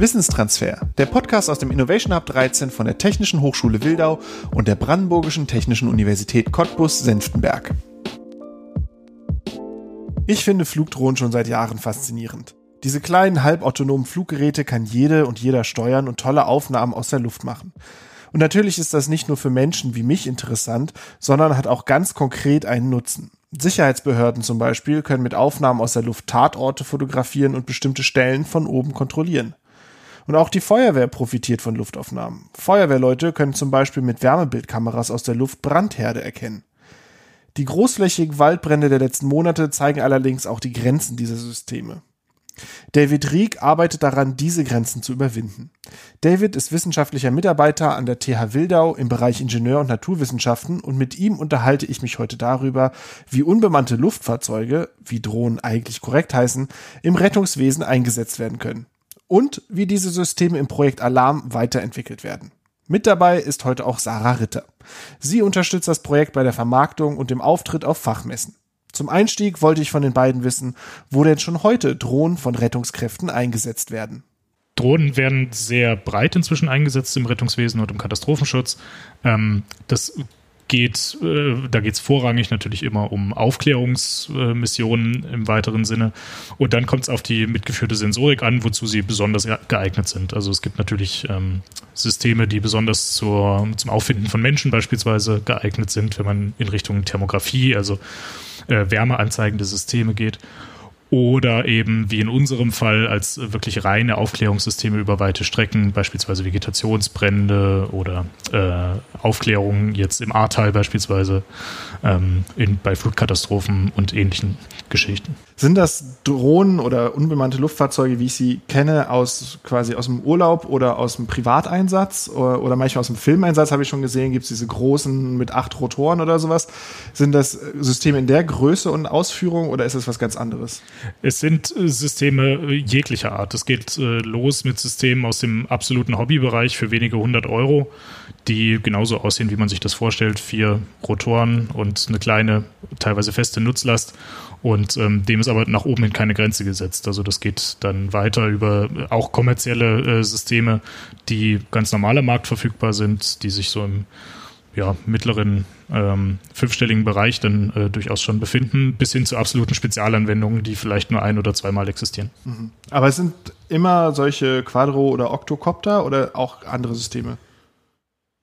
Wissenstransfer, der Podcast aus dem Innovation Hub 13 von der Technischen Hochschule Wildau und der Brandenburgischen Technischen Universität Cottbus-Senftenberg. Ich finde Flugdrohnen schon seit Jahren faszinierend. Diese kleinen halbautonomen Fluggeräte kann jede und jeder steuern und tolle Aufnahmen aus der Luft machen. Und natürlich ist das nicht nur für Menschen wie mich interessant, sondern hat auch ganz konkret einen Nutzen. Sicherheitsbehörden zum Beispiel können mit Aufnahmen aus der Luft Tatorte fotografieren und bestimmte Stellen von oben kontrollieren. Und auch die Feuerwehr profitiert von Luftaufnahmen. Feuerwehrleute können zum Beispiel mit Wärmebildkameras aus der Luft Brandherde erkennen. Die großflächigen Waldbrände der letzten Monate zeigen allerdings auch die Grenzen dieser Systeme. David Rieck arbeitet daran, diese Grenzen zu überwinden. David ist wissenschaftlicher Mitarbeiter an der TH Wildau im Bereich Ingenieur- und Naturwissenschaften und mit ihm unterhalte ich mich heute darüber, wie unbemannte Luftfahrzeuge, wie Drohnen eigentlich korrekt heißen, im Rettungswesen eingesetzt werden können und wie diese Systeme im Projekt Alarm weiterentwickelt werden. Mit dabei ist heute auch Sarah Ritter. Sie unterstützt das Projekt bei der Vermarktung und dem Auftritt auf Fachmessen. Zum Einstieg wollte ich von den beiden wissen, wo denn schon heute Drohnen von Rettungskräften eingesetzt werden. Drohnen werden sehr breit inzwischen eingesetzt im Rettungswesen und im Katastrophenschutz. Ähm, das geht, äh, da geht es vorrangig natürlich immer um Aufklärungsmissionen im weiteren Sinne. Und dann kommt es auf die mitgeführte Sensorik an, wozu sie besonders geeignet sind. Also es gibt natürlich ähm, Systeme, die besonders zur, zum Auffinden von Menschen beispielsweise geeignet sind, wenn man in Richtung Thermografie, also äh, wärmeanzeigende Systeme geht oder eben wie in unserem Fall als wirklich reine Aufklärungssysteme über weite Strecken, beispielsweise Vegetationsbrände oder äh, Aufklärungen jetzt im Ahrtal beispielsweise ähm, in, bei Flutkatastrophen und ähnlichen Geschichten. Sind das Drohnen oder unbemannte Luftfahrzeuge, wie ich sie kenne, aus quasi aus dem Urlaub oder aus dem Privateinsatz oder, oder manchmal aus dem Filmeinsatz, habe ich schon gesehen, gibt es diese großen mit acht Rotoren oder sowas. Sind das Systeme in der Größe und Ausführung oder ist es was ganz anderes? Es sind äh, Systeme äh, jeglicher Art. Es geht äh, los mit Systemen aus dem absoluten Hobbybereich für wenige hundert Euro, die genauso aussehen, wie man sich das vorstellt. Vier Rotoren und eine kleine, teilweise feste Nutzlast und ähm, dem ist aber nach oben hin keine Grenze gesetzt. Also das geht dann weiter über auch kommerzielle äh, Systeme, die ganz normaler Markt verfügbar sind, die sich so im ja, mittleren ähm, fünfstelligen Bereich dann äh, durchaus schon befinden, bis hin zu absoluten Spezialanwendungen, die vielleicht nur ein- oder zweimal existieren. Mhm. Aber es sind immer solche Quadro- oder Octocopter oder auch andere Systeme?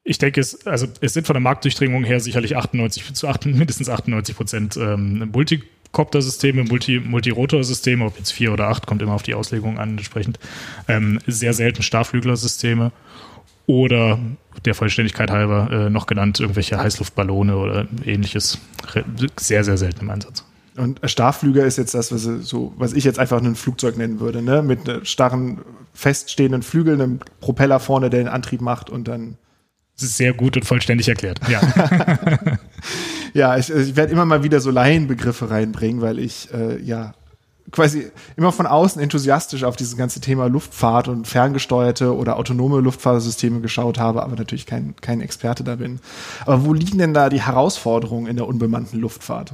Ich denke, es, also es sind von der Marktdurchdringung her sicherlich 98 zu 8, mindestens 98 Prozent ähm, Multi Copter-Systeme, Multi, Multirotor-Systeme, ob jetzt vier oder acht, kommt immer auf die Auslegung an, entsprechend. Ähm, sehr selten Starflügler-Systeme oder der Vollständigkeit halber äh, noch genannt irgendwelche Heißluftballone oder ähnliches. Sehr, sehr selten im Einsatz. Und Starflüger ist jetzt das, was, so, was ich jetzt einfach ein Flugzeug nennen würde, ne? Mit starren, feststehenden Flügeln, einem Propeller vorne, der den Antrieb macht und dann. Sehr gut und vollständig erklärt, ja. ja, ich, ich werde immer mal wieder so Laienbegriffe reinbringen, weil ich äh, ja quasi immer von außen enthusiastisch auf dieses ganze Thema Luftfahrt und ferngesteuerte oder autonome Luftfahrsysteme geschaut habe, aber natürlich kein, kein Experte da bin. Aber wo liegen denn da die Herausforderungen in der unbemannten Luftfahrt?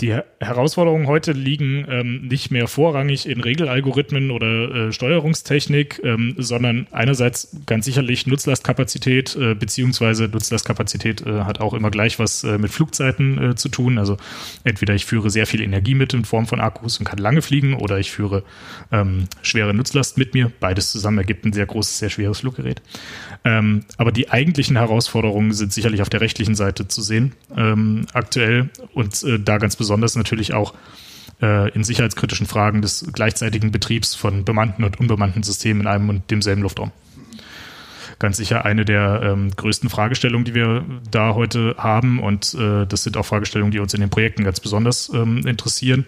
Die Herausforderungen heute liegen ähm, nicht mehr vorrangig in Regelalgorithmen oder äh, Steuerungstechnik, ähm, sondern einerseits ganz sicherlich Nutzlastkapazität, äh, beziehungsweise Nutzlastkapazität äh, hat auch immer gleich was äh, mit Flugzeiten äh, zu tun. Also entweder ich führe sehr viel Energie mit in Form von Akkus und kann lange fliegen oder ich führe ähm, schwere Nutzlast mit mir. Beides zusammen ergibt ein sehr großes, sehr schweres Fluggerät. Ähm, aber die eigentlichen Herausforderungen sind sicherlich auf der rechtlichen Seite zu sehen ähm, aktuell und äh, da ganz besonders natürlich auch äh, in sicherheitskritischen Fragen des gleichzeitigen Betriebs von bemannten und unbemannten Systemen in einem und demselben Luftraum ganz sicher eine der ähm, größten Fragestellungen, die wir da heute haben. Und äh, das sind auch Fragestellungen, die uns in den Projekten ganz besonders ähm, interessieren,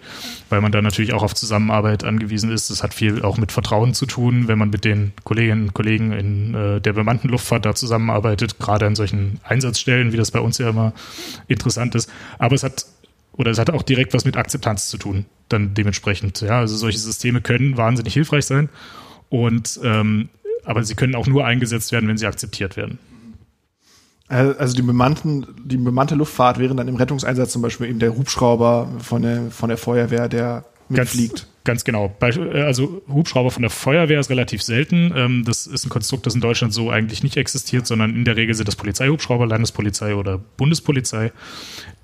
weil man da natürlich auch auf Zusammenarbeit angewiesen ist. Das hat viel auch mit Vertrauen zu tun, wenn man mit den Kolleginnen und Kollegen in äh, der bemannten Luftfahrt da zusammenarbeitet, gerade an solchen Einsatzstellen, wie das bei uns ja immer interessant ist. Aber es hat oder es hat auch direkt was mit Akzeptanz zu tun, dann dementsprechend. Ja, also solche Systeme können wahnsinnig hilfreich sein. Und ähm, aber sie können auch nur eingesetzt werden, wenn sie akzeptiert werden. Also die, bemannten, die bemannte Luftfahrt wäre dann im Rettungseinsatz zum Beispiel eben der Hubschrauber von der, von der Feuerwehr, der mitfliegt. Ganz genau. Äh, also Hubschrauber von der Feuerwehr ist relativ selten. Ähm, das ist ein Konstrukt, das in Deutschland so eigentlich nicht existiert, sondern in der Regel sind das Polizeihubschrauber, Landespolizei oder Bundespolizei,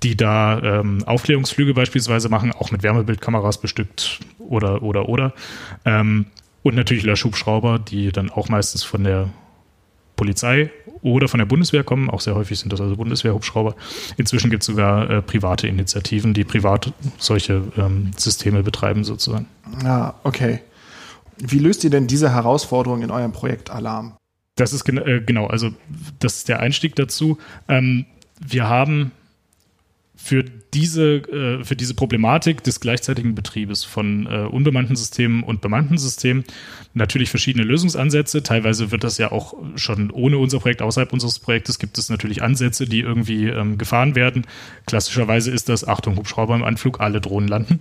die da ähm, Aufklärungsflüge beispielsweise machen, auch mit Wärmebildkameras bestückt oder oder oder. Ähm, und natürlich Löschhubschrauber, die dann auch meistens von der Polizei oder von der Bundeswehr kommen. Auch sehr häufig sind das also Bundeswehrhubschrauber. Inzwischen gibt es sogar äh, private Initiativen, die privat solche ähm, Systeme betreiben sozusagen. Ja, okay. Wie löst ihr denn diese Herausforderung in eurem Projekt Alarm? Das ist gen äh, genau, also das ist der Einstieg dazu. Ähm, wir haben für diese, äh, für diese Problematik des gleichzeitigen Betriebes von äh, unbemannten Systemen und bemannten Systemen natürlich verschiedene Lösungsansätze. Teilweise wird das ja auch schon ohne unser Projekt, außerhalb unseres Projektes, gibt es natürlich Ansätze, die irgendwie ähm, gefahren werden. Klassischerweise ist das, Achtung, Hubschrauber im Anflug, alle Drohnen landen.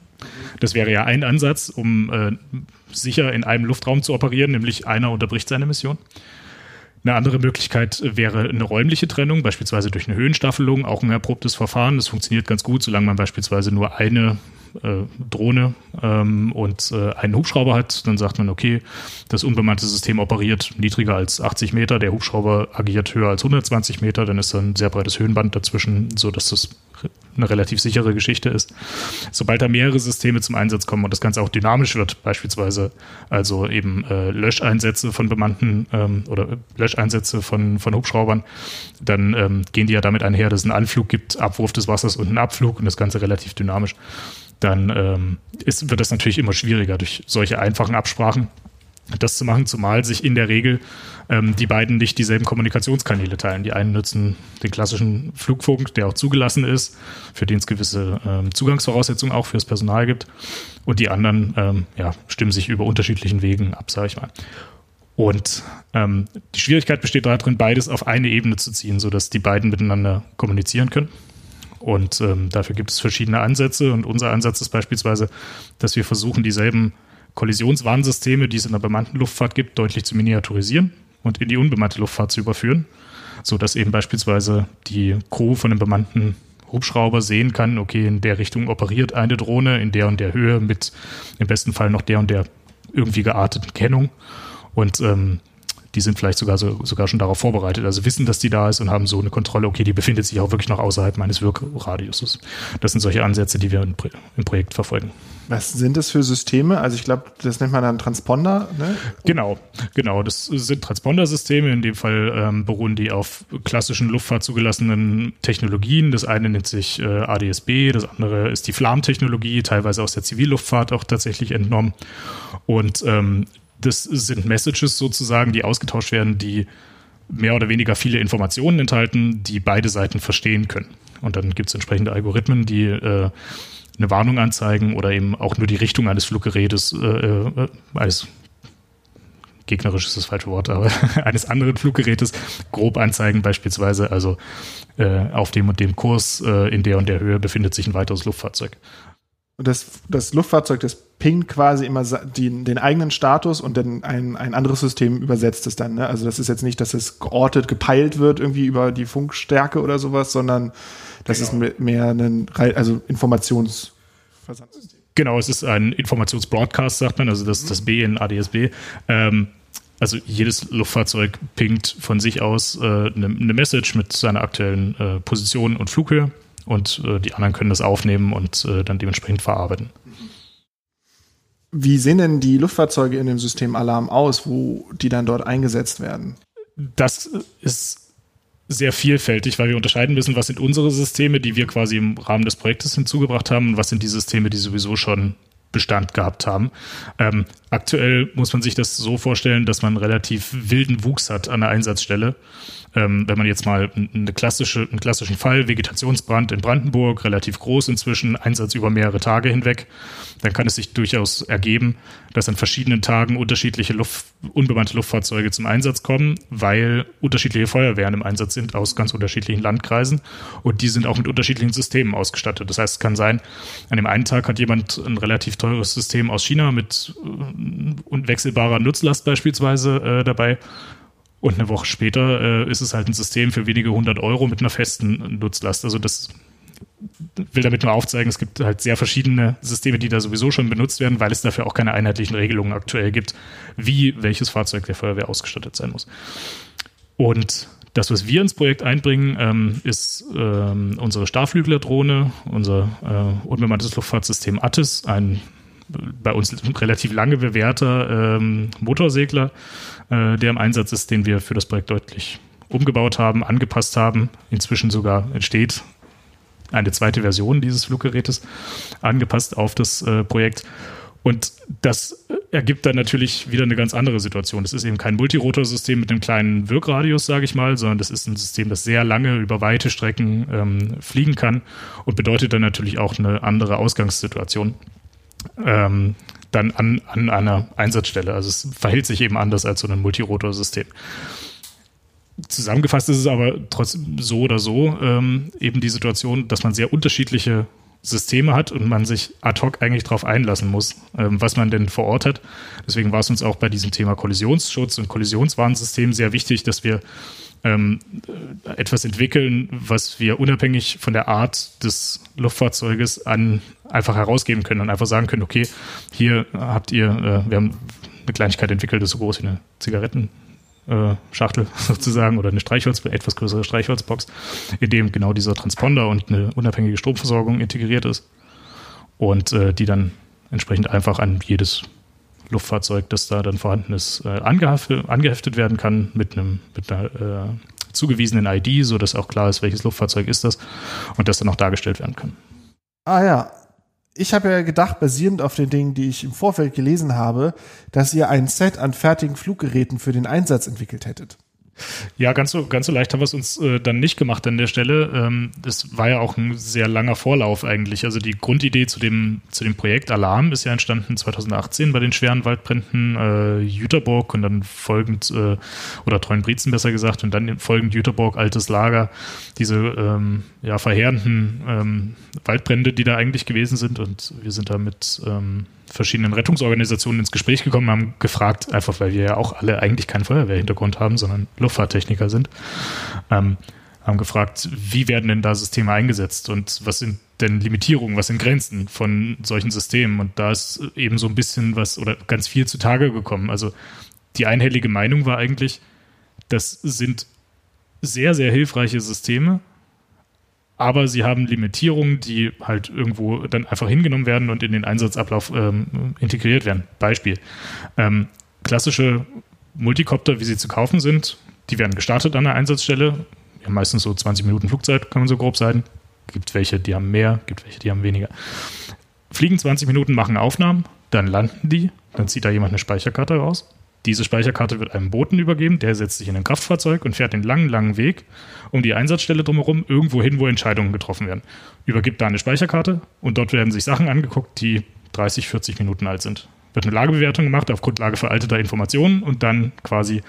Das wäre ja ein Ansatz, um äh, sicher in einem Luftraum zu operieren, nämlich einer unterbricht seine Mission. Eine andere Möglichkeit wäre eine räumliche Trennung, beispielsweise durch eine Höhenstaffelung, auch ein erprobtes Verfahren. Das funktioniert ganz gut, solange man beispielsweise nur eine äh, Drohne ähm, und äh, einen Hubschrauber hat, dann sagt man, okay, das unbemannte System operiert niedriger als 80 Meter, der Hubschrauber agiert höher als 120 Meter, dann ist da ein sehr breites Höhenband dazwischen, so dass das eine relativ sichere Geschichte ist. Sobald da mehrere Systeme zum Einsatz kommen und das Ganze auch dynamisch wird, beispielsweise also eben äh, Löscheinsätze von bemannten ähm, oder Löscheinsätze von, von Hubschraubern, dann ähm, gehen die ja damit einher, dass es einen Anflug gibt, Abwurf des Wassers und einen Abflug und das Ganze relativ dynamisch. Dann ähm, ist, wird das natürlich immer schwieriger durch solche einfachen Absprachen das zu machen, zumal sich in der Regel ähm, die beiden nicht dieselben Kommunikationskanäle teilen. Die einen nutzen den klassischen Flugfunk, der auch zugelassen ist, für den es gewisse ähm, Zugangsvoraussetzungen auch fürs Personal gibt. Und die anderen ähm, ja, stimmen sich über unterschiedlichen Wegen ab, sage ich mal. Und ähm, die Schwierigkeit besteht darin, beides auf eine Ebene zu ziehen, sodass die beiden miteinander kommunizieren können. Und ähm, dafür gibt es verschiedene Ansätze. Und unser Ansatz ist beispielsweise, dass wir versuchen, dieselben Kollisionswarnsysteme, die es in der bemannten Luftfahrt gibt, deutlich zu miniaturisieren und in die unbemannte Luftfahrt zu überführen, sodass eben beispielsweise die Crew von einem bemannten Hubschrauber sehen kann, okay, in der Richtung operiert eine Drohne, in der und der Höhe mit im besten Fall noch der und der irgendwie gearteten Kennung. Und ähm, die sind vielleicht sogar, so, sogar schon darauf vorbereitet, also wissen, dass die da ist und haben so eine Kontrolle, okay, die befindet sich auch wirklich noch außerhalb meines Wirkradiuses. Das sind solche Ansätze, die wir im, im Projekt verfolgen. Was sind das für Systeme? Also ich glaube, das nennt man dann Transponder. Ne? Genau, genau. Das sind Transponder-Systeme. In dem Fall ähm, beruhen die auf klassischen Luftfahrt zugelassenen Technologien. Das eine nennt sich äh, ADSB, das andere ist die Flam-Technologie, teilweise aus der Zivilluftfahrt auch tatsächlich entnommen. Und ähm, das sind Messages sozusagen, die ausgetauscht werden, die mehr oder weniger viele Informationen enthalten, die beide Seiten verstehen können. Und dann gibt es entsprechende Algorithmen, die äh, eine Warnung anzeigen oder eben auch nur die Richtung eines Fluggerätes, äh, äh, eines gegnerisch ist das falsche Wort, aber eines anderen Fluggerätes grob anzeigen beispielsweise. Also äh, auf dem und dem Kurs äh, in der und der Höhe befindet sich ein weiteres Luftfahrzeug. Und das, das Luftfahrzeug, das pingt quasi immer die, den eigenen Status und dann ein, ein anderes System übersetzt es dann. Ne? Also das ist jetzt nicht, dass es geortet, gepeilt wird irgendwie über die Funkstärke oder sowas, sondern das genau. ist mehr ein also Informationsversandsystem. Genau, es ist ein Informationsbroadcast, sagt man, also das ist das B in ADSB. Ähm, also jedes Luftfahrzeug pingt von sich aus äh, eine, eine Message mit seiner aktuellen äh, Position und Flughöhe und äh, die anderen können das aufnehmen und äh, dann dementsprechend verarbeiten. Wie sehen denn die Luftfahrzeuge in dem System Alarm aus, wo die dann dort eingesetzt werden? Das ist sehr vielfältig, weil wir unterscheiden müssen, was sind unsere Systeme, die wir quasi im Rahmen des Projektes hinzugebracht haben und was sind die Systeme, die sowieso schon Bestand gehabt haben. Ähm, aktuell muss man sich das so vorstellen, dass man relativ wilden Wuchs hat an der Einsatzstelle. Ähm, wenn man jetzt mal eine klassische, einen klassischen Fall, Vegetationsbrand in Brandenburg, relativ groß inzwischen, Einsatz über mehrere Tage hinweg, dann kann es sich durchaus ergeben, dass an verschiedenen Tagen unterschiedliche Luft, unbemannte Luftfahrzeuge zum Einsatz kommen, weil unterschiedliche Feuerwehren im Einsatz sind aus ganz unterschiedlichen Landkreisen und die sind auch mit unterschiedlichen Systemen ausgestattet. Das heißt, es kann sein, an dem einen Tag hat jemand ein relativ teures System aus China mit äh, unwechselbarer Nutzlast beispielsweise äh, dabei und eine Woche später äh, ist es halt ein System für wenige hundert Euro mit einer festen Nutzlast. Also das will damit nur aufzeigen, es gibt halt sehr verschiedene Systeme, die da sowieso schon benutzt werden, weil es dafür auch keine einheitlichen Regelungen aktuell gibt, wie welches Fahrzeug der Feuerwehr ausgestattet sein muss. Und das, was wir ins Projekt einbringen, ähm, ist ähm, unsere Starflügler-Drohne, unser äh, unbemanntes Luftfahrtsystem ATIS, ein bei uns relativ lange bewährter ähm, Motorsegler, äh, der im Einsatz ist, den wir für das Projekt deutlich umgebaut haben, angepasst haben. Inzwischen sogar entsteht eine zweite Version dieses Fluggerätes, angepasst auf das äh, Projekt. Und das ergibt dann natürlich wieder eine ganz andere Situation. Das ist eben kein Multirotorsystem mit einem kleinen Wirkradius, sage ich mal, sondern das ist ein System, das sehr lange über weite Strecken ähm, fliegen kann und bedeutet dann natürlich auch eine andere Ausgangssituation. Ähm, dann an, an einer Einsatzstelle. Also es verhält sich eben anders als so ein Multirotorsystem. Zusammengefasst ist es aber trotzdem so oder so ähm, eben die Situation, dass man sehr unterschiedliche Systeme hat und man sich ad hoc eigentlich darauf einlassen muss, ähm, was man denn vor Ort hat. Deswegen war es uns auch bei diesem Thema Kollisionsschutz und Kollisionswarnsystem sehr wichtig, dass wir ähm, etwas entwickeln, was wir unabhängig von der Art des Luftfahrzeuges an einfach herausgeben können und einfach sagen können, okay, hier habt ihr, äh, wir haben eine Kleinigkeit entwickelt, das ist so groß wie eine Zigaretten, äh, Schachtel sozusagen oder eine Streichholz, etwas größere Streichholzbox, in dem genau dieser Transponder und eine unabhängige Stromversorgung integriert ist und äh, die dann entsprechend einfach an jedes Luftfahrzeug, das da dann vorhanden ist, äh, angeheftet, angeheftet werden kann mit einem mit einer äh, zugewiesenen ID, so dass auch klar ist, welches Luftfahrzeug ist das und das dann auch dargestellt werden kann. Ah ja, ich habe ja gedacht, basierend auf den Dingen, die ich im Vorfeld gelesen habe, dass ihr ein Set an fertigen Fluggeräten für den Einsatz entwickelt hättet. Ja, ganz so, ganz so leicht haben wir es uns äh, dann nicht gemacht an der Stelle. Ähm, war ja auch ein sehr langer Vorlauf eigentlich. Also die Grundidee zu dem, zu dem Projekt Alarm ist ja entstanden 2018 bei den schweren Waldbränden äh, Jüterburg und dann folgend, äh, oder Treuenbrietzen besser gesagt, und dann folgend Jüterburg, Altes Lager, diese ähm, ja, verheerenden ähm, Waldbrände, die da eigentlich gewesen sind. Und wir sind da mit ähm, verschiedenen Rettungsorganisationen ins Gespräch gekommen, haben gefragt, einfach weil wir ja auch alle eigentlich keinen Feuerwehrhintergrund haben, sondern Luftfahrttechniker sind, ähm, haben gefragt, wie werden denn da Systeme eingesetzt und was sind denn Limitierungen, was sind Grenzen von solchen Systemen? Und da ist eben so ein bisschen was oder ganz viel zutage gekommen. Also die einhellige Meinung war eigentlich, das sind sehr, sehr hilfreiche Systeme, aber sie haben Limitierungen, die halt irgendwo dann einfach hingenommen werden und in den Einsatzablauf ähm, integriert werden. Beispiel. Ähm, klassische Multicopter, wie sie zu kaufen sind, die werden gestartet an der Einsatzstelle. Haben meistens so 20 Minuten Flugzeit, kann man so grob sagen. Gibt welche, die haben mehr, gibt welche, die haben weniger. Fliegen 20 Minuten, machen Aufnahmen, dann landen die, dann zieht da jemand eine Speicherkarte raus. Diese Speicherkarte wird einem Boten übergeben, der setzt sich in ein Kraftfahrzeug und fährt den langen, langen Weg um die Einsatzstelle drumherum irgendwo hin, wo Entscheidungen getroffen werden. Übergibt da eine Speicherkarte und dort werden sich Sachen angeguckt, die 30, 40 Minuten alt sind. Wird eine Lagebewertung gemacht auf Grundlage veralteter Informationen und dann quasi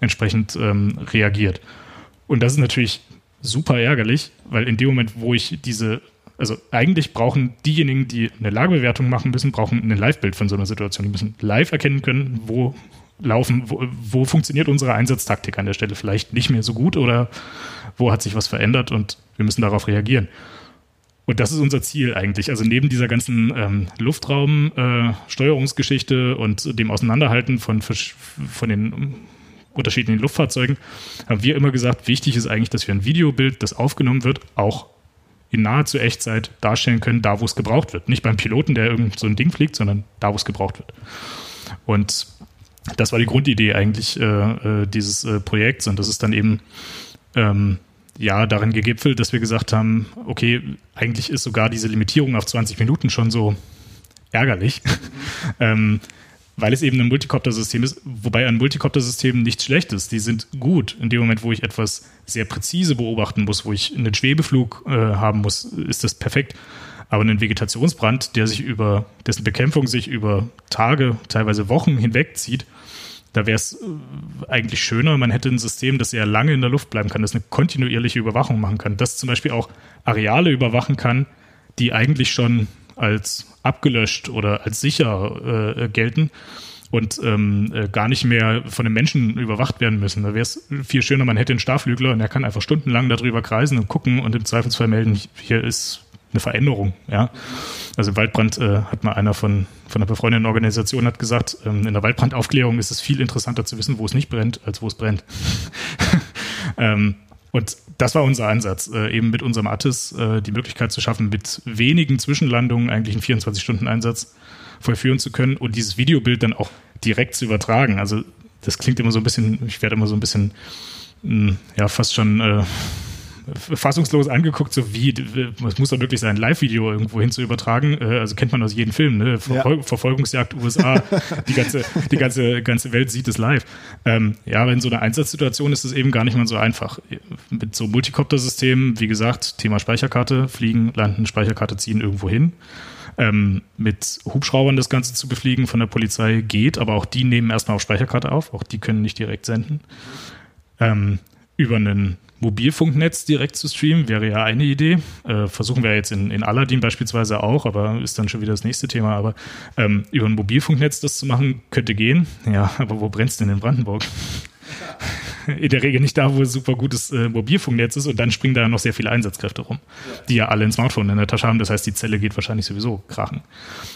entsprechend ähm, reagiert. Und das ist natürlich super ärgerlich, weil in dem Moment, wo ich diese also eigentlich brauchen diejenigen, die eine Lagebewertung machen müssen, brauchen ein Live-Bild von so einer Situation. Die müssen live erkennen können, wo laufen, wo, wo funktioniert unsere Einsatztaktik an der Stelle vielleicht nicht mehr so gut oder wo hat sich was verändert und wir müssen darauf reagieren. Und das ist unser Ziel eigentlich. Also neben dieser ganzen ähm, Luftraumsteuerungsgeschichte äh, und dem Auseinanderhalten von, von den unterschiedlichen Luftfahrzeugen haben wir immer gesagt, wichtig ist eigentlich, dass wir ein Videobild, das aufgenommen wird, auch in nahezu Echtzeit darstellen können, da wo es gebraucht wird. Nicht beim Piloten, der irgend so ein Ding fliegt, sondern da wo es gebraucht wird. Und das war die Grundidee eigentlich äh, äh, dieses äh, Projekts und das ist dann eben ähm, ja darin gegipfelt, dass wir gesagt haben, okay, eigentlich ist sogar diese Limitierung auf 20 Minuten schon so ärgerlich, ähm, weil es eben ein Multicopter-System ist, wobei ein Multicopter-System nichts Schlechtes. Die sind gut. In dem Moment, wo ich etwas sehr präzise beobachten muss, wo ich einen Schwebeflug äh, haben muss, ist das perfekt. Aber ein Vegetationsbrand, der sich über, dessen Bekämpfung sich über Tage, teilweise Wochen hinwegzieht, da wäre es äh, eigentlich schöner, man hätte ein System, das sehr lange in der Luft bleiben kann, das eine kontinuierliche Überwachung machen kann, das zum Beispiel auch Areale überwachen kann, die eigentlich schon als abgelöscht oder als sicher äh, gelten und ähm, äh, gar nicht mehr von den Menschen überwacht werden müssen. Da wäre es viel schöner, man hätte einen Starflügler und er kann einfach stundenlang darüber kreisen und gucken und im Zweifelsfall melden, hier ist eine Veränderung. Ja, also Waldbrand äh, hat mal einer von von einer befreundeten Organisation hat gesagt, ähm, in der Waldbrandaufklärung ist es viel interessanter zu wissen, wo es nicht brennt, als wo es brennt. ähm, und das war unser Ansatz, äh, eben mit unserem Attis äh, die Möglichkeit zu schaffen, mit wenigen Zwischenlandungen eigentlich einen 24-Stunden-Einsatz vollführen zu können und dieses Videobild dann auch direkt zu übertragen. Also das klingt immer so ein bisschen, ich werde immer so ein bisschen, mh, hm, ja, fast schon äh, fassungslos angeguckt, so wie, es muss doch wirklich sein, Live-Video irgendwo hin zu übertragen. Äh, also kennt man aus jedem Film, ne? Verfol ja. Verfolgungsjagd USA, die ganze, die ganze, ganze Welt sieht es live. Ähm, ja, aber in so einer Einsatzsituation ist es eben gar nicht mal so einfach. Mit so Multicopter-Systemen, wie gesagt, Thema Speicherkarte, fliegen, landen, Speicherkarte ziehen irgendwo hin. Ähm, mit Hubschraubern das Ganze zu befliegen von der Polizei geht, aber auch die nehmen erstmal auf Speicherkarte auf, auch die können nicht direkt senden. Ähm, über einen Mobilfunknetz direkt zu streamen, wäre ja eine Idee. Äh, versuchen wir jetzt in, in Aladdin beispielsweise auch, aber ist dann schon wieder das nächste Thema. Aber ähm, über ein Mobilfunknetz das zu machen, könnte gehen. Ja, aber wo brennt es denn in Brandenburg? in der Regel nicht da, wo super gutes äh, Mobilfunknetz ist und dann springen da noch sehr viele Einsatzkräfte rum, die ja alle ein Smartphone in der Tasche haben. Das heißt, die Zelle geht wahrscheinlich sowieso krachen.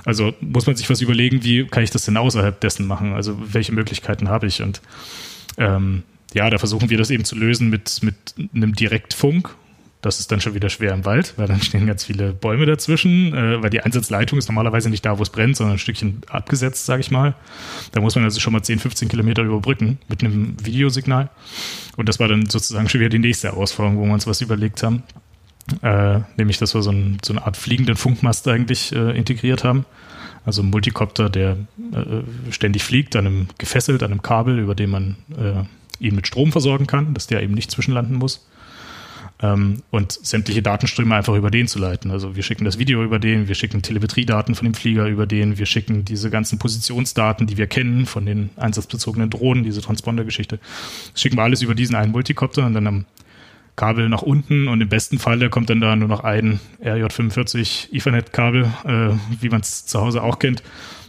Also muss man sich was überlegen, wie kann ich das denn außerhalb dessen machen? Also welche Möglichkeiten habe ich? Und ähm, ja, da versuchen wir das eben zu lösen mit, mit einem Direktfunk. Das ist dann schon wieder schwer im Wald, weil dann stehen ganz viele Bäume dazwischen, äh, weil die Einsatzleitung ist normalerweise nicht da, wo es brennt, sondern ein Stückchen abgesetzt, sage ich mal. Da muss man also schon mal 10, 15 Kilometer überbrücken mit einem Videosignal. Und das war dann sozusagen schon wieder die nächste Herausforderung, wo wir uns was überlegt haben. Äh, nämlich, dass wir so, ein, so, eine Art fliegenden Funkmast eigentlich äh, integriert haben. Also ein Multicopter, der äh, ständig fliegt, an einem gefesselt, an einem Kabel, über dem man äh, ihn mit Strom versorgen kann, dass der eben nicht zwischenlanden muss. Ähm, und sämtliche Datenströme einfach über den zu leiten. Also wir schicken das Video über den, wir schicken Telemetriedaten von dem Flieger über den, wir schicken diese ganzen Positionsdaten, die wir kennen von den einsatzbezogenen Drohnen, diese Transponder-Geschichte. schicken wir alles über diesen einen Multicopter und dann am Kabel nach unten und im besten Fall kommt dann da nur noch ein RJ45 Ethernet-Kabel, äh, wie man es zu Hause auch kennt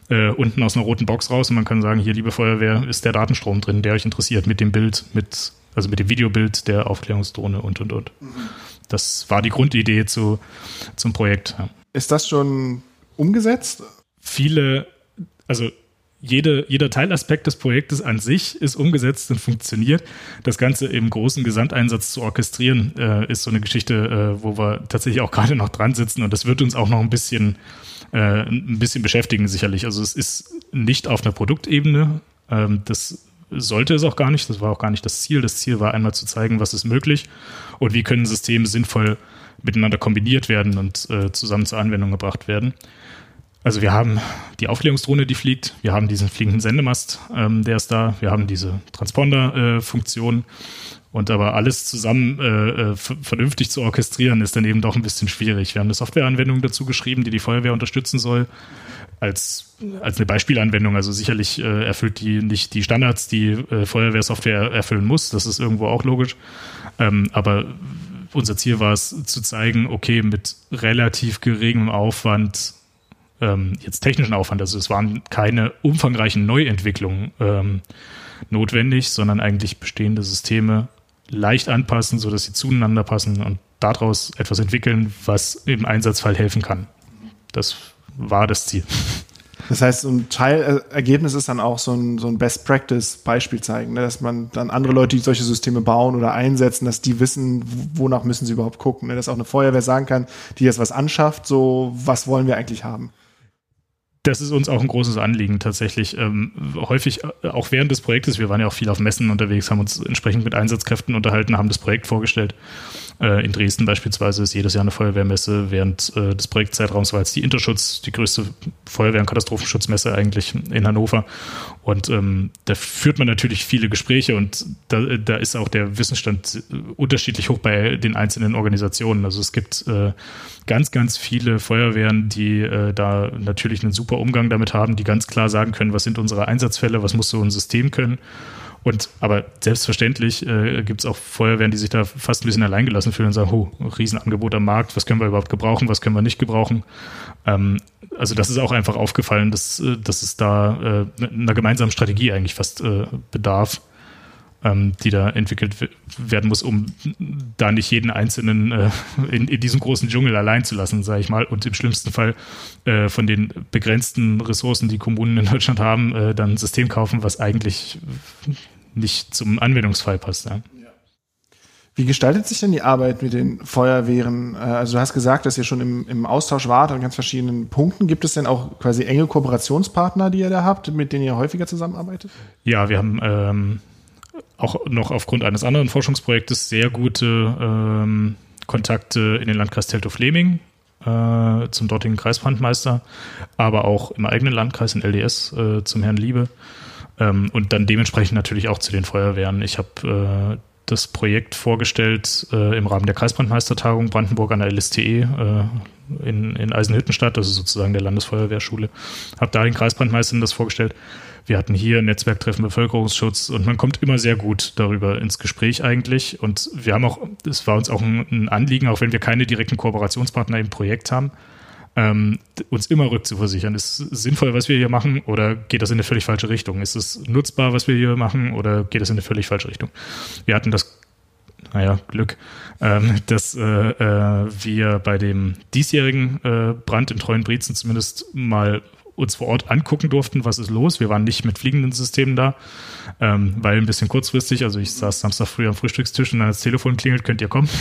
äh, unten aus einer roten Box raus und man kann sagen, hier, liebe Feuerwehr, ist der Datenstrom drin, der euch interessiert, mit dem Bild, mit, also mit dem Videobild der Aufklärungsdrohne und und und. Mhm. Das war die Grundidee zu, zum Projekt. Ja. Ist das schon umgesetzt? Viele, also jede, jeder Teilaspekt des Projektes an sich ist umgesetzt und funktioniert. Das Ganze im großen Gesamteinsatz zu orchestrieren, äh, ist so eine Geschichte, äh, wo wir tatsächlich auch gerade noch dran sitzen und das wird uns auch noch ein bisschen äh, ein bisschen beschäftigen, sicherlich. Also es ist nicht auf einer Produktebene. Ähm, das sollte es auch gar nicht. Das war auch gar nicht das Ziel. Das Ziel war einmal zu zeigen, was ist möglich und wie können Systeme sinnvoll miteinander kombiniert werden und äh, zusammen zur Anwendung gebracht werden. Also wir haben die Aufklärungsdrohne, die fliegt, wir haben diesen fliegenden Sendemast, ähm, der ist da, wir haben diese Transponder-Funktion äh, und aber alles zusammen äh, äh vernünftig zu orchestrieren, ist dann eben doch ein bisschen schwierig. Wir haben eine Softwareanwendung dazu geschrieben, die die Feuerwehr unterstützen soll, als, als eine Beispielanwendung. Also sicherlich äh, erfüllt die nicht die Standards, die äh, Feuerwehrsoftware erfüllen muss. Das ist irgendwo auch logisch. Ähm, aber unser Ziel war es zu zeigen, okay, mit relativ geringem Aufwand, ähm, jetzt technischen Aufwand, also es waren keine umfangreichen Neuentwicklungen ähm, notwendig, sondern eigentlich bestehende Systeme leicht anpassen, sodass sie zueinander passen und daraus etwas entwickeln, was im Einsatzfall helfen kann. Das war das Ziel. Das heißt, so ein Teilergebnis ist dann auch so ein, so ein Best-Practice-Beispiel zeigen, ne? dass man dann andere Leute, die solche Systeme bauen oder einsetzen, dass die wissen, wonach müssen sie überhaupt gucken. Ne? Dass auch eine Feuerwehr sagen kann, die jetzt was anschafft, so was wollen wir eigentlich haben das ist uns auch ein großes Anliegen tatsächlich. Ähm, häufig, äh, auch während des Projektes, wir waren ja auch viel auf Messen unterwegs, haben uns entsprechend mit Einsatzkräften unterhalten, haben das Projekt vorgestellt. Äh, in Dresden beispielsweise ist jedes Jahr eine Feuerwehrmesse. Während äh, des Projektzeitraums war jetzt die Interschutz, die größte Feuerwehr- und Katastrophenschutzmesse eigentlich in Hannover. Und ähm, da führt man natürlich viele Gespräche und da, da ist auch der Wissensstand unterschiedlich hoch bei den einzelnen Organisationen. Also es gibt äh, ganz, ganz viele Feuerwehren, die äh, da natürlich einen super Umgang damit haben, die ganz klar sagen können, was sind unsere Einsatzfälle, was muss so ein System können. Und aber selbstverständlich äh, gibt es auch Feuerwehren, die sich da fast ein bisschen alleingelassen fühlen und sagen, oh, Riesenangebot am Markt, was können wir überhaupt gebrauchen, was können wir nicht gebrauchen. Ähm, also das ist auch einfach aufgefallen, dass, äh, dass es da äh, einer gemeinsamen Strategie eigentlich fast äh, bedarf. Ähm, die da entwickelt werden muss, um da nicht jeden Einzelnen äh, in, in, diesem großen Dschungel allein zu lassen, sage ich mal. Und im schlimmsten Fall äh, von den begrenzten Ressourcen, die Kommunen in Deutschland haben, äh, dann ein System kaufen, was eigentlich nicht zum Anwendungsfall passt. Ja. Wie gestaltet sich denn die Arbeit mit den Feuerwehren? Äh, also du hast gesagt, dass ihr schon im, im Austausch wart an ganz verschiedenen Punkten. Gibt es denn auch quasi enge Kooperationspartner, die ihr da habt, mit denen ihr häufiger zusammenarbeitet? Ja, wir haben ähm, auch noch aufgrund eines anderen Forschungsprojektes sehr gute ähm, Kontakte in den Landkreis Teltow-Fleming äh, zum dortigen Kreisbrandmeister, aber auch im eigenen Landkreis in LDS äh, zum Herrn Liebe. Ähm, und dann dementsprechend natürlich auch zu den Feuerwehren. Ich habe äh, das Projekt vorgestellt äh, im Rahmen der Kreisbrandmeistertagung Brandenburg an der LSTE äh, in, in Eisenhüttenstadt, das ist sozusagen der Landesfeuerwehrschule. Habe da den Kreisbrandmeistern das vorgestellt. Wir hatten hier Netzwerktreffen Bevölkerungsschutz und man kommt immer sehr gut darüber ins Gespräch eigentlich. Und wir haben auch, es war uns auch ein, Anliegen, auch wenn wir keine direkten Kooperationspartner im Projekt haben, ähm, uns immer rückzuversichern. Ist es sinnvoll, was wir hier machen, oder geht das in eine völlig falsche Richtung? Ist es nutzbar, was wir hier machen, oder geht es in eine völlig falsche Richtung? Wir hatten das, naja, Glück, ähm, dass äh, äh, wir bei dem diesjährigen äh, Brand in Treuen Brietzen zumindest mal uns vor Ort angucken durften, was ist los. Wir waren nicht mit fliegenden Systemen da, ähm, weil ein bisschen kurzfristig, also ich saß Samstag früh am Frühstückstisch und dann das Telefon klingelt, könnt ihr kommen.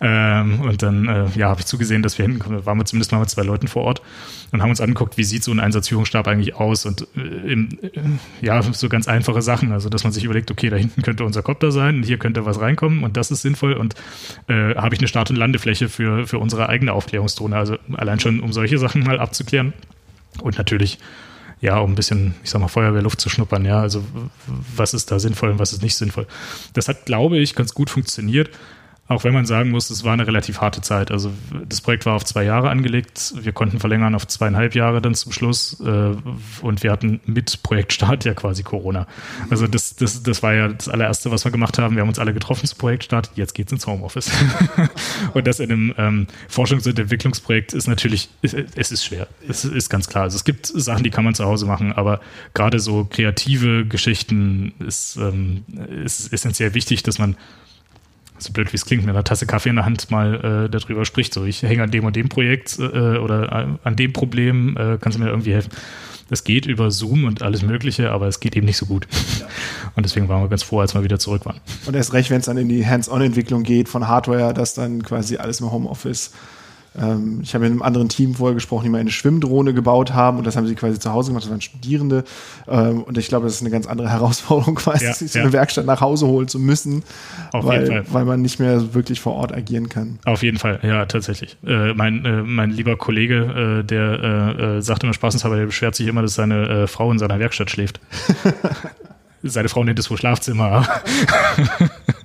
Ähm, und dann äh, ja, habe ich zugesehen, dass wir hinkommen. Waren wir zumindest mal mit zwei Leuten vor Ort und haben uns angeguckt, wie sieht so ein Einsatzführungsstab eigentlich aus und äh, im, äh, ja, so ganz einfache Sachen, also dass man sich überlegt, okay, da hinten könnte unser Kopter sein und hier könnte was reinkommen und das ist sinnvoll und äh, habe ich eine Start- und Landefläche für, für unsere eigene Aufklärungsdrohne, also allein schon, um solche Sachen mal abzuklären. Und natürlich, ja, um ein bisschen, ich sag mal, Feuerwehrluft zu schnuppern, ja, also was ist da sinnvoll und was ist nicht sinnvoll. Das hat, glaube ich, ganz gut funktioniert. Auch wenn man sagen muss, es war eine relativ harte Zeit. Also das Projekt war auf zwei Jahre angelegt. Wir konnten verlängern auf zweieinhalb Jahre dann zum Schluss. Äh, und wir hatten mit Projektstart ja quasi Corona. Also das, das, das war ja das allererste, was wir gemacht haben. Wir haben uns alle getroffen zu Projektstart. Jetzt geht's ins Homeoffice. und das in einem ähm, Forschungs- und Entwicklungsprojekt ist natürlich, es ist schwer. Es ist ganz klar. Also es gibt Sachen, die kann man zu Hause machen, aber gerade so kreative Geschichten ist, ähm, ist essentiell wichtig, dass man so blöd wie es klingt, mit einer Tasse Kaffee in der Hand mal äh, darüber spricht. So, ich hänge an dem und dem Projekt äh, oder äh, an dem Problem, äh, kannst du mir irgendwie helfen? Das geht über Zoom und alles Mögliche, aber es geht eben nicht so gut. Ja. Und deswegen waren wir ganz froh, als wir wieder zurück waren. Und erst recht, wenn es dann in die Hands-on-Entwicklung geht von Hardware, dass dann quasi alles im Homeoffice ähm, ich habe mit einem anderen Team vorher gesprochen, die mal eine Schwimmdrohne gebaut haben und das haben sie quasi zu Hause gemacht, das waren Studierende. Ähm, und ich glaube, das ist eine ganz andere Herausforderung, quasi ja, sich so ja. eine Werkstatt nach Hause holen zu müssen, Auf weil, weil man nicht mehr wirklich vor Ort agieren kann. Auf jeden Fall, ja, tatsächlich. Äh, mein, äh, mein lieber Kollege, äh, der äh, äh, sagt immer spaßenshalber, der beschwert sich immer, dass seine äh, Frau in seiner Werkstatt schläft. seine Frau nennt es wohl Schlafzimmer.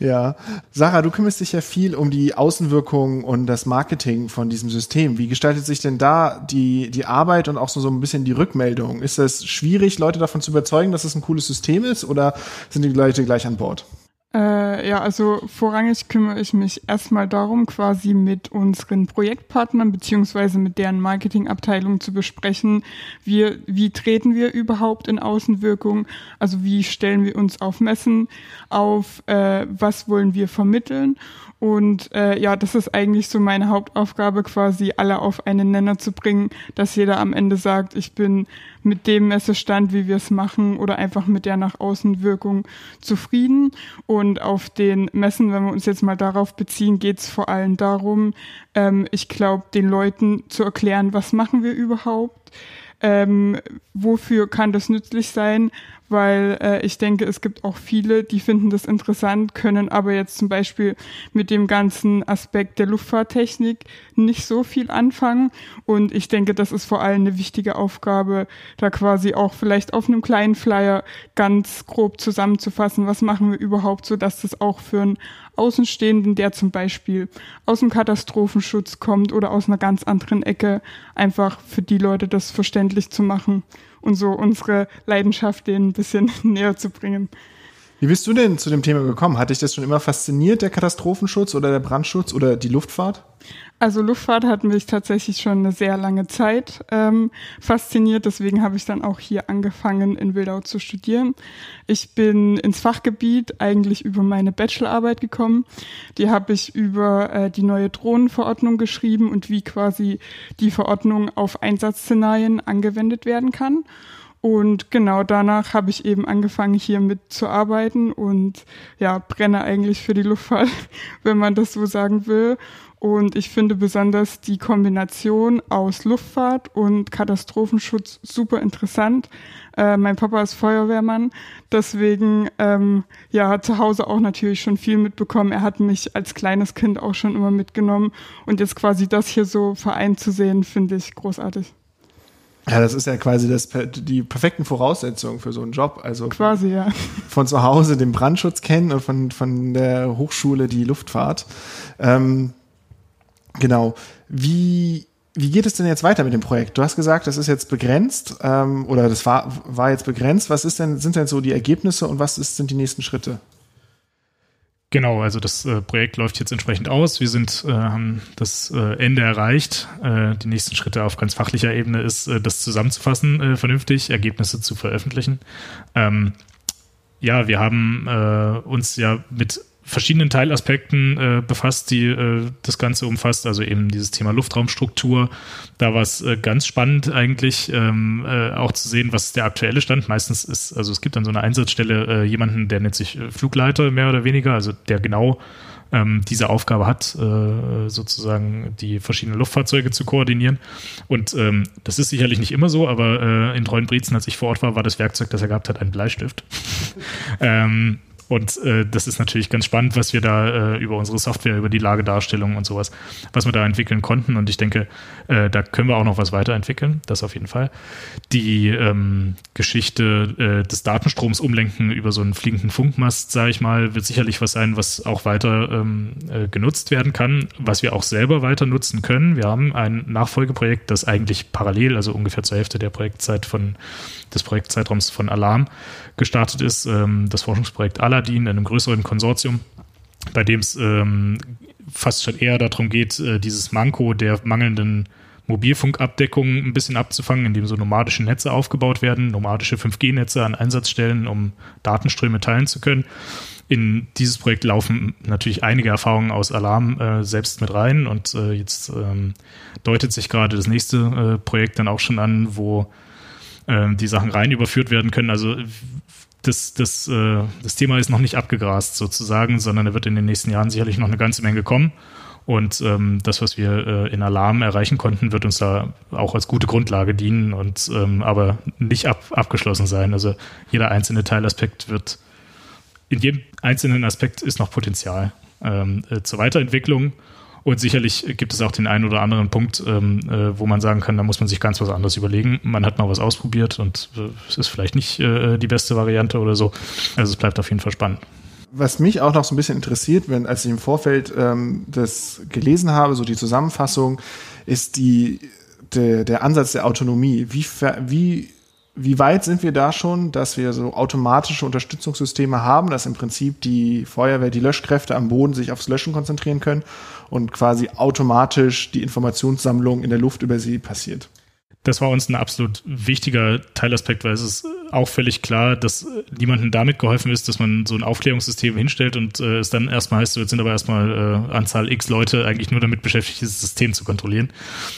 Ja. Sarah, du kümmerst dich ja viel um die Außenwirkung und das Marketing von diesem System. Wie gestaltet sich denn da die, die Arbeit und auch so, so ein bisschen die Rückmeldung? Ist es schwierig, Leute davon zu überzeugen, dass es ein cooles System ist oder sind die Leute gleich an Bord? Äh, ja, also vorrangig kümmere ich mich erstmal darum, quasi mit unseren Projektpartnern beziehungsweise mit deren Marketingabteilung zu besprechen, wie, wie treten wir überhaupt in Außenwirkung, also wie stellen wir uns auf Messen auf, äh, was wollen wir vermitteln? Und äh, ja, das ist eigentlich so meine Hauptaufgabe, quasi alle auf einen Nenner zu bringen, dass jeder am Ende sagt, ich bin mit dem Messestand, wie wir es machen, oder einfach mit der nach außen Wirkung zufrieden. Und auf den Messen, wenn wir uns jetzt mal darauf beziehen, geht es vor allem darum, ähm, ich glaube, den Leuten zu erklären, was machen wir überhaupt. Ähm, wofür kann das nützlich sein? weil äh, ich denke, es gibt auch viele, die finden das interessant, können aber jetzt zum Beispiel mit dem ganzen Aspekt der Luftfahrttechnik nicht so viel anfangen. Und ich denke, das ist vor allem eine wichtige Aufgabe, da quasi auch vielleicht auf einem kleinen Flyer ganz grob zusammenzufassen, was machen wir überhaupt, so dass das auch für einen Außenstehenden, der zum Beispiel aus dem Katastrophenschutz kommt oder aus einer ganz anderen Ecke, einfach für die Leute das verständlich zu machen und so unsere Leidenschaft denen ein bisschen näher zu bringen. Wie bist du denn zu dem Thema gekommen? Hat dich das schon immer fasziniert, der Katastrophenschutz oder der Brandschutz oder die Luftfahrt? Also Luftfahrt hat mich tatsächlich schon eine sehr lange Zeit ähm, fasziniert. Deswegen habe ich dann auch hier angefangen, in Wildau zu studieren. Ich bin ins Fachgebiet eigentlich über meine Bachelorarbeit gekommen. Die habe ich über äh, die neue Drohnenverordnung geschrieben und wie quasi die Verordnung auf Einsatzszenarien angewendet werden kann. Und genau danach habe ich eben angefangen, hier mitzuarbeiten und ja, brenne eigentlich für die Luftfahrt, wenn man das so sagen will. Und ich finde besonders die Kombination aus Luftfahrt und Katastrophenschutz super interessant. Äh, mein Papa ist Feuerwehrmann, deswegen ähm, ja hat zu Hause auch natürlich schon viel mitbekommen. Er hat mich als kleines Kind auch schon immer mitgenommen und jetzt quasi das hier so vereint zu sehen, finde ich großartig. Ja, das ist ja quasi das, die perfekten Voraussetzungen für so einen Job. Also quasi, ja. Von zu Hause den Brandschutz kennen und von, von der Hochschule die Luftfahrt. Ähm, genau. Wie, wie geht es denn jetzt weiter mit dem Projekt? Du hast gesagt, das ist jetzt begrenzt ähm, oder das war, war jetzt begrenzt. Was ist denn, sind denn so die Ergebnisse und was ist, sind die nächsten Schritte? Genau, also das äh, Projekt läuft jetzt entsprechend aus. Wir sind, äh, haben das äh, Ende erreicht. Äh, die nächsten Schritte auf ganz fachlicher Ebene ist, äh, das zusammenzufassen, äh, vernünftig, Ergebnisse zu veröffentlichen. Ähm, ja, wir haben uns ja mit verschiedenen Teilaspekten äh, befasst, die äh, das Ganze umfasst, also eben dieses Thema Luftraumstruktur. Da war es äh, ganz spannend eigentlich ähm, äh, auch zu sehen, was der aktuelle Stand. Meistens ist, also es gibt an so einer Einsatzstelle äh, jemanden, der nennt sich äh, Flugleiter mehr oder weniger, also der genau ähm, diese Aufgabe hat, sozusagen die verschiedenen Luftfahrzeuge zu koordinieren. Und ähm, das ist sicherlich nicht immer so, aber in Treuenbrietzen, als ich vor Ort war, war das Werkzeug, das er gehabt hat, ein Bleistift. ähm, und äh, das ist natürlich ganz spannend, was wir da äh, über unsere Software, über die Lagedarstellung und sowas, was wir da entwickeln konnten. Und ich denke, äh, da können wir auch noch was weiterentwickeln, das auf jeden Fall. Die ähm, Geschichte äh, des Datenstroms umlenken über so einen fliegenden Funkmast, sage ich mal, wird sicherlich was sein, was auch weiter ähm, äh, genutzt werden kann, was wir auch selber weiter nutzen können. Wir haben ein Nachfolgeprojekt, das eigentlich parallel, also ungefähr zur Hälfte der Projektzeit von des Projektzeitraums von Alarm gestartet ist, ähm, das Forschungsprojekt Aladdin in einem größeren Konsortium, bei dem es ähm, fast schon eher darum geht, äh, dieses Manko der mangelnden Mobilfunkabdeckung ein bisschen abzufangen, indem so nomadische Netze aufgebaut werden, nomadische 5G-Netze an Einsatzstellen, um Datenströme teilen zu können. In dieses Projekt laufen natürlich einige Erfahrungen aus Alarm äh, selbst mit rein und äh, jetzt ähm, deutet sich gerade das nächste äh, Projekt dann auch schon an, wo äh, die Sachen rein überführt werden können. Also das, das, äh, das Thema ist noch nicht abgegrast sozusagen, sondern da wird in den nächsten Jahren sicherlich noch eine ganze Menge kommen. Und ähm, das, was wir äh, in Alarm erreichen konnten, wird uns da auch als gute Grundlage dienen und ähm, aber nicht ab, abgeschlossen sein. Also jeder einzelne Teilaspekt wird, in jedem einzelnen Aspekt ist noch Potenzial ähm, äh, zur Weiterentwicklung. Und sicherlich gibt es auch den einen oder anderen Punkt, ähm, äh, wo man sagen kann, da muss man sich ganz was anderes überlegen. Man hat mal was ausprobiert und äh, es ist vielleicht nicht äh, die beste Variante oder so. Also es bleibt auf jeden Fall spannend. Was mich auch noch so ein bisschen interessiert, wenn, als ich im Vorfeld ähm, das gelesen habe, so die Zusammenfassung, ist die, der, der Ansatz der Autonomie. Wie, wie wie weit sind wir da schon, dass wir so automatische Unterstützungssysteme haben, dass im Prinzip die Feuerwehr, die Löschkräfte am Boden sich aufs Löschen konzentrieren können und quasi automatisch die Informationssammlung in der Luft über sie passiert? Das war uns ein absolut wichtiger Teilaspekt, weil es ist auch völlig klar, dass niemandem damit geholfen ist, dass man so ein Aufklärungssystem hinstellt und äh, es dann erstmal heißt, jetzt sind aber erstmal äh, Anzahl X Leute eigentlich nur damit beschäftigt, dieses System zu kontrollieren.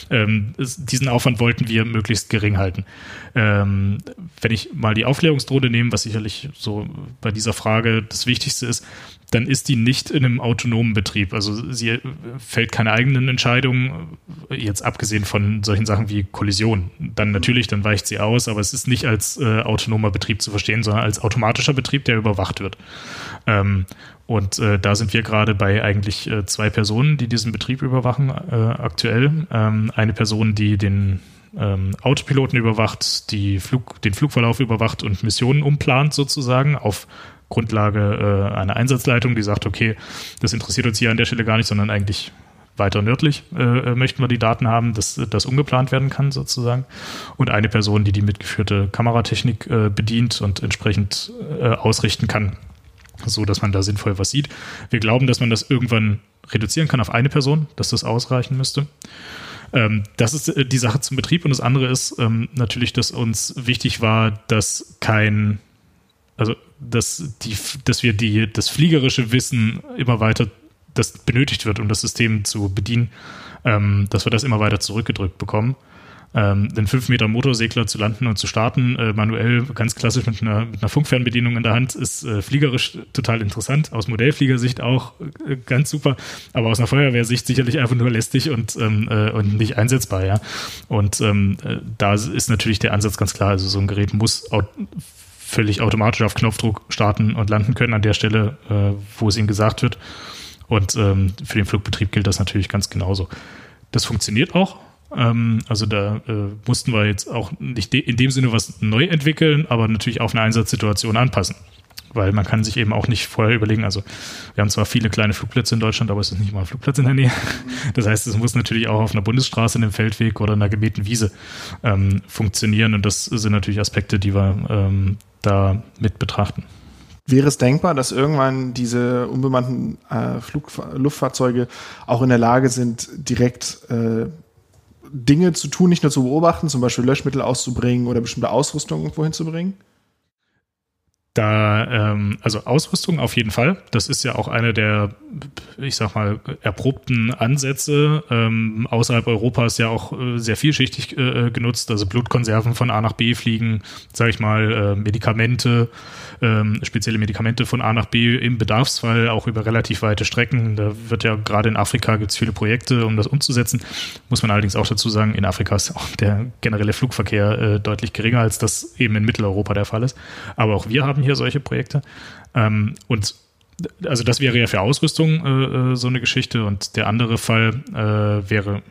Ähm, es, diesen Aufwand wollten wir möglichst gering halten. Ähm, wenn ich mal die Aufklärungsdrohne nehme, was sicherlich so bei dieser Frage das Wichtigste ist, dann ist die nicht in einem autonomen Betrieb. Also sie fällt keine eigenen Entscheidungen, jetzt abgesehen von solchen Sachen wie Kollision. Dann natürlich, dann weicht sie aus, aber es ist nicht als äh, autonomer Betrieb zu verstehen, sondern als automatischer Betrieb, der überwacht wird. Ähm, und äh, da sind wir gerade bei eigentlich äh, zwei Personen, die diesen Betrieb überwachen, äh, aktuell. Ähm, eine Person, die den ähm, Autopiloten überwacht, die Flug, den Flugverlauf überwacht und Missionen umplant sozusagen auf Grundlage äh, einer Einsatzleitung, die sagt, okay, das interessiert uns hier an der Stelle gar nicht, sondern eigentlich weiter nördlich äh, möchten wir die Daten haben, dass das umgeplant werden kann sozusagen. Und eine Person, die die mitgeführte Kameratechnik äh, bedient und entsprechend äh, ausrichten kann, so dass man da sinnvoll was sieht. Wir glauben, dass man das irgendwann reduzieren kann auf eine Person, dass das ausreichen müsste. Ähm, das ist äh, die Sache zum Betrieb und das andere ist ähm, natürlich, dass uns wichtig war, dass kein, also dass die, dass wir die, das fliegerische Wissen immer weiter, das benötigt wird, um das System zu bedienen, ähm, dass wir das immer weiter zurückgedrückt bekommen ähm, den 5 Meter Motorsegler zu landen und zu starten, äh, manuell, ganz klassisch mit einer, mit einer Funkfernbedienung in der Hand, ist äh, fliegerisch total interessant, aus Modellfliegersicht auch äh, ganz super, aber aus einer Feuerwehrsicht sicherlich einfach nur lästig und, ähm, äh, und nicht einsetzbar, ja. Und ähm, äh, da ist natürlich der Ansatz ganz klar, also so ein Gerät muss au völlig automatisch auf Knopfdruck starten und landen können an der Stelle, äh, wo es ihnen gesagt wird. Und ähm, für den Flugbetrieb gilt das natürlich ganz genauso. Das funktioniert auch. Ähm, also da äh, mussten wir jetzt auch nicht de in dem Sinne was neu entwickeln, aber natürlich auf eine Einsatzsituation anpassen. Weil man kann sich eben auch nicht vorher überlegen, also wir haben zwar viele kleine Flugplätze in Deutschland, aber es ist nicht mal ein Flugplatz in der Nähe. Das heißt, es muss natürlich auch auf einer Bundesstraße, in einem Feldweg oder einer gemähten Wiese ähm, funktionieren. Und das sind natürlich Aspekte, die wir ähm, da mit betrachten. Wäre es denkbar, dass irgendwann diese unbemannten äh, Flug Luftfahrzeuge auch in der Lage sind, direkt äh, Dinge zu tun, nicht nur zu beobachten, zum Beispiel Löschmittel auszubringen oder bestimmte Ausrüstung irgendwo hinzubringen? Da, ähm, also Ausrüstung auf jeden Fall. Das ist ja auch eine der, ich sag mal, erprobten Ansätze. Ähm, außerhalb Europas ja auch äh, sehr vielschichtig äh, genutzt. Also Blutkonserven von A nach B fliegen, sage ich mal, äh, Medikamente, ähm, spezielle Medikamente von A nach B im Bedarfsfall, auch über relativ weite Strecken. Da wird ja gerade in Afrika gibt es viele Projekte, um das umzusetzen. Muss man allerdings auch dazu sagen, in Afrika ist auch der generelle Flugverkehr äh, deutlich geringer, als das eben in Mitteleuropa der Fall ist. Aber auch wir haben hier solche Projekte. Ähm, und also das wäre ja für Ausrüstung äh, äh, so eine Geschichte und der andere Fall äh, wäre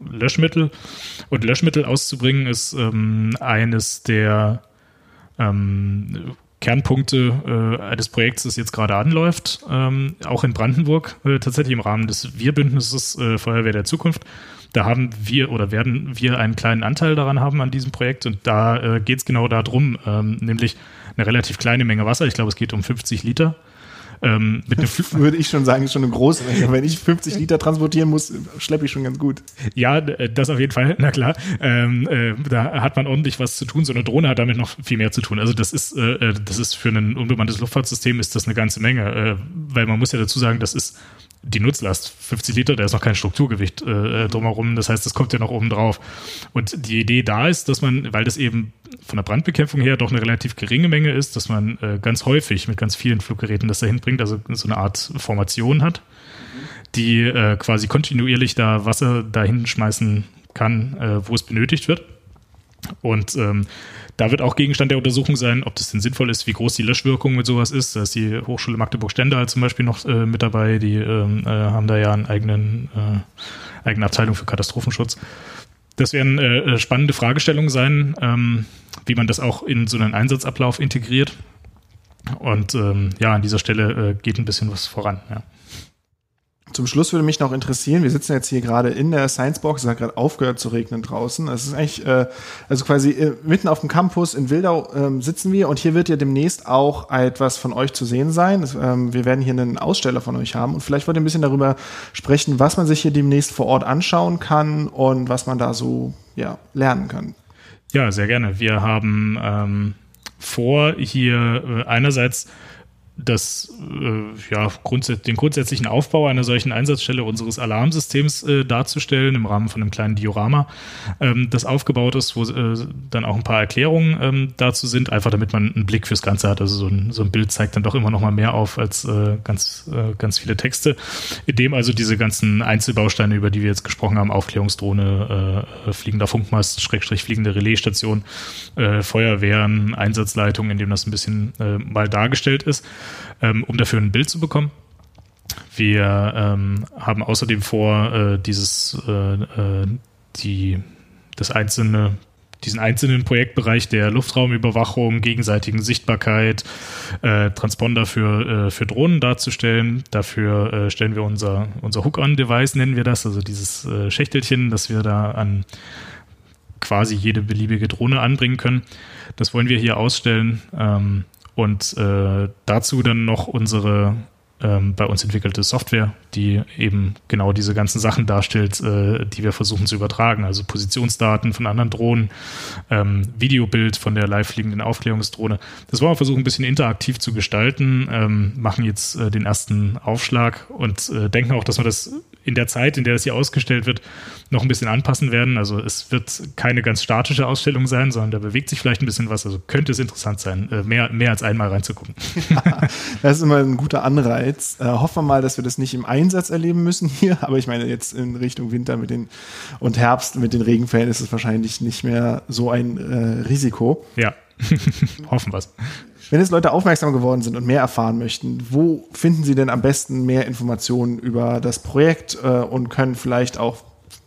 Löschmittel. Und Löschmittel auszubringen ist ähm, eines der ähm, Kernpunkte äh, eines Projekts, das jetzt gerade anläuft, ähm, auch in Brandenburg, äh, tatsächlich im Rahmen des Wir-Bündnisses äh, Feuerwehr der Zukunft. Da haben wir oder werden wir einen kleinen Anteil daran haben an diesem Projekt und da äh, geht es genau darum, ähm, nämlich eine relativ kleine Menge Wasser, ich glaube es geht um 50 Liter, ähm, würde ich schon sagen, ist schon eine große Menge. Wenn ich 50 Liter transportieren muss, schleppe ich schon ganz gut. Ja, das auf jeden Fall, na klar. Ähm, äh, da hat man ordentlich was zu tun. So eine Drohne hat damit noch viel mehr zu tun. Also das ist, äh, äh das ist für ein unbemanntes Luftfahrtsystem ist das eine ganze Menge, äh, weil man muss ja dazu sagen, das ist die Nutzlast, 50 Liter, da ist noch kein Strukturgewicht äh, äh, drumherum. Das heißt, das kommt ja noch oben drauf. Und die Idee da ist, dass man, weil das eben von der Brandbekämpfung her doch eine relativ geringe Menge ist, dass man äh, ganz häufig mit ganz vielen Fluggeräten das dahin bringt, also so eine Art Formation hat, die äh, quasi kontinuierlich da Wasser dahin schmeißen kann, äh, wo es benötigt wird. Und ähm, da wird auch Gegenstand der Untersuchung sein, ob das denn sinnvoll ist, wie groß die Löschwirkung mit sowas ist. Da ist die Hochschule Magdeburg-Stendal zum Beispiel noch äh, mit dabei. Die ähm, äh, haben da ja eine eigenen, äh, eigene Abteilung für Katastrophenschutz. Das werden äh, spannende Fragestellungen sein, ähm, wie man das auch in so einen Einsatzablauf integriert. Und ähm, ja, an dieser Stelle äh, geht ein bisschen was voran. Ja. Zum Schluss würde mich noch interessieren, wir sitzen jetzt hier gerade in der Science Box, es hat gerade aufgehört zu regnen draußen. Es ist eigentlich, äh, also quasi äh, mitten auf dem Campus in Wildau ähm, sitzen wir und hier wird ja demnächst auch etwas von euch zu sehen sein. Das, ähm, wir werden hier einen Aussteller von euch haben und vielleicht wollt ihr ein bisschen darüber sprechen, was man sich hier demnächst vor Ort anschauen kann und was man da so ja, lernen kann. Ja, sehr gerne. Wir haben ähm, vor, hier äh, einerseits das, äh, ja, grundsätz den grundsätzlichen Aufbau einer solchen Einsatzstelle unseres Alarmsystems äh, darzustellen, im Rahmen von einem kleinen Diorama, ähm, das aufgebaut ist, wo äh, dann auch ein paar Erklärungen ähm, dazu sind, einfach damit man einen Blick fürs Ganze hat. Also so ein, so ein Bild zeigt dann doch immer noch mal mehr auf als äh, ganz, äh, ganz viele Texte, in dem also diese ganzen Einzelbausteine, über die wir jetzt gesprochen haben, Aufklärungsdrohne, äh, fliegender Funkmast, Schrägstrich fliegende Relaisstation, äh, Feuerwehren, Einsatzleitung, in dem das ein bisschen äh, mal dargestellt ist ähm, um dafür ein Bild zu bekommen. Wir ähm, haben außerdem vor, äh, dieses, äh, äh, die, das einzelne, diesen einzelnen Projektbereich der Luftraumüberwachung, gegenseitigen Sichtbarkeit, äh, Transponder für, äh, für Drohnen darzustellen. Dafür äh, stellen wir unser, unser Hook-on-Device, nennen wir das, also dieses Schächtelchen, das wir da an quasi jede beliebige Drohne anbringen können. Das wollen wir hier ausstellen. Ähm, und äh, dazu dann noch unsere ähm, bei uns entwickelte Software, die eben genau diese ganzen Sachen darstellt, äh, die wir versuchen zu übertragen. Also Positionsdaten von anderen Drohnen, ähm, Videobild von der live fliegenden Aufklärungsdrohne. Das wollen wir versuchen, ein bisschen interaktiv zu gestalten, ähm, machen jetzt äh, den ersten Aufschlag und äh, denken auch, dass wir das in der Zeit, in der das hier ausgestellt wird, noch ein bisschen anpassen werden. Also es wird keine ganz statische Ausstellung sein, sondern da bewegt sich vielleicht ein bisschen was. Also könnte es interessant sein, äh, mehr, mehr als einmal reinzugucken. das ist immer ein guter Anreiz. Äh, hoffen wir mal, dass wir das nicht im Einsatz erleben müssen hier. Aber ich meine, jetzt in Richtung Winter mit den und Herbst mit den Regenfällen ist es wahrscheinlich nicht mehr so ein äh, Risiko. Ja, hoffen wir es. Wenn jetzt Leute aufmerksam geworden sind und mehr erfahren möchten, wo finden sie denn am besten mehr Informationen über das Projekt äh, und können vielleicht auch,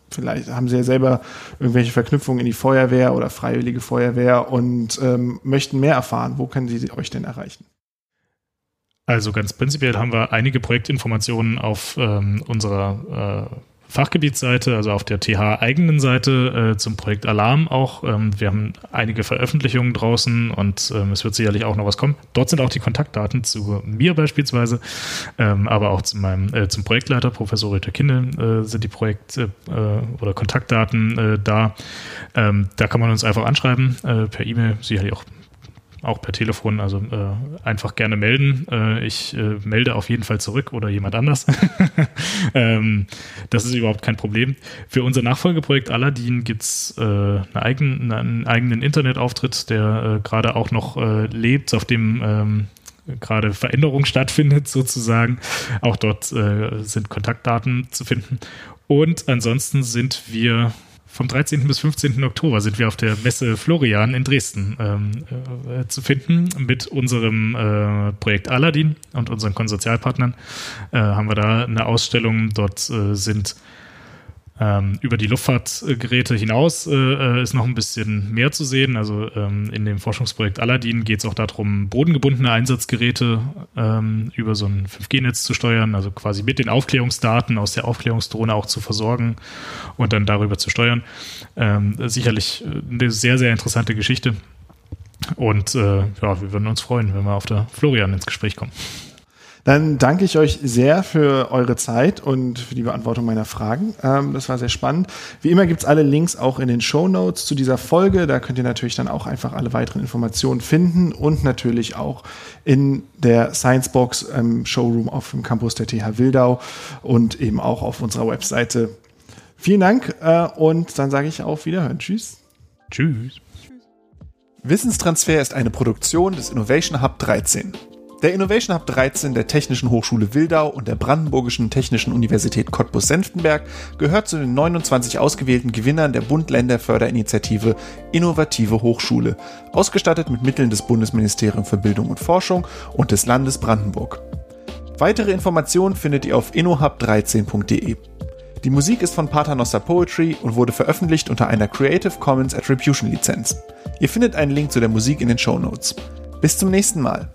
vielleicht haben sie ja selber irgendwelche Verknüpfungen in die Feuerwehr oder Freiwillige Feuerwehr und ähm, möchten mehr erfahren. Wo können sie euch denn erreichen? Also ganz prinzipiell haben wir einige Projektinformationen auf ähm, unserer äh, Fachgebietsseite, also auf der TH-eigenen Seite äh, zum Projekt Alarm auch. Ähm, wir haben einige Veröffentlichungen draußen und ähm, es wird sicherlich auch noch was kommen. Dort sind auch die Kontaktdaten zu mir beispielsweise, ähm, aber auch zu meinem, äh, zum Projektleiter, Professor Rita Kindel, äh, sind die Projekt- äh, oder Kontaktdaten äh, da. Ähm, da kann man uns einfach anschreiben, äh, per E-Mail, sicherlich auch auch per Telefon, also äh, einfach gerne melden. Äh, ich äh, melde auf jeden Fall zurück oder jemand anders. ähm, das ist überhaupt kein Problem. Für unser Nachfolgeprojekt Aladdin gibt's äh, eine eigen, einen eigenen Internetauftritt, der äh, gerade auch noch äh, lebt, auf dem ähm, gerade Veränderung stattfindet sozusagen. Auch dort sind Kontaktdaten zu finden. Und ansonsten sind wir vom 13. bis 15. Oktober sind wir auf der Messe Florian in Dresden ähm, äh, zu finden mit unserem äh, Projekt Aladdin und unseren Konsortialpartnern. Äh, haben wir da eine Ausstellung. Dort äh, sind ähm, über die Luftfahrtgeräte hinaus äh, äh, ist noch ein bisschen mehr zu sehen. Also ähm, in dem Forschungsprojekt Aladdin geht es auch darum, bodengebundene Einsatzgeräte ähm, über so ein 5G-Netz zu steuern, also quasi mit den Aufklärungsdaten aus der Aufklärungsdrohne auch zu versorgen und dann darüber zu steuern. Ähm, sicherlich äh, eine sehr, sehr interessante Geschichte. Und äh, ja, wir würden uns freuen, wenn wir auf der Florian ins Gespräch kommen. Dann danke ich euch sehr für eure Zeit und für die Beantwortung meiner Fragen. Ähm, das war sehr spannend. Wie immer gibt's alle Links auch in den Show Notes zu dieser Folge. Da könnt ihr natürlich dann auch einfach alle weiteren Informationen finden und natürlich auch in der Sciencebox im Showroom auf dem Campus der TH Wildau und eben auch auf unserer Webseite. Vielen Dank äh, und dann sage ich auf Wiederhören. Tschüss. Tschüss. Wissenstransfer ist eine Produktion des Innovation Hub 13. Der Innovation Hub 13 der Technischen Hochschule Wildau und der Brandenburgischen Technischen Universität Cottbus-Senftenberg gehört zu den 29 ausgewählten Gewinnern der Bund-Länder-Förderinitiative Innovative Hochschule, ausgestattet mit Mitteln des Bundesministeriums für Bildung und Forschung und des Landes Brandenburg. Weitere Informationen findet ihr auf innohub13.de. Die Musik ist von Paternoster Poetry und wurde veröffentlicht unter einer Creative Commons Attribution Lizenz. Ihr findet einen Link zu der Musik in den Show Notes. Bis zum nächsten Mal.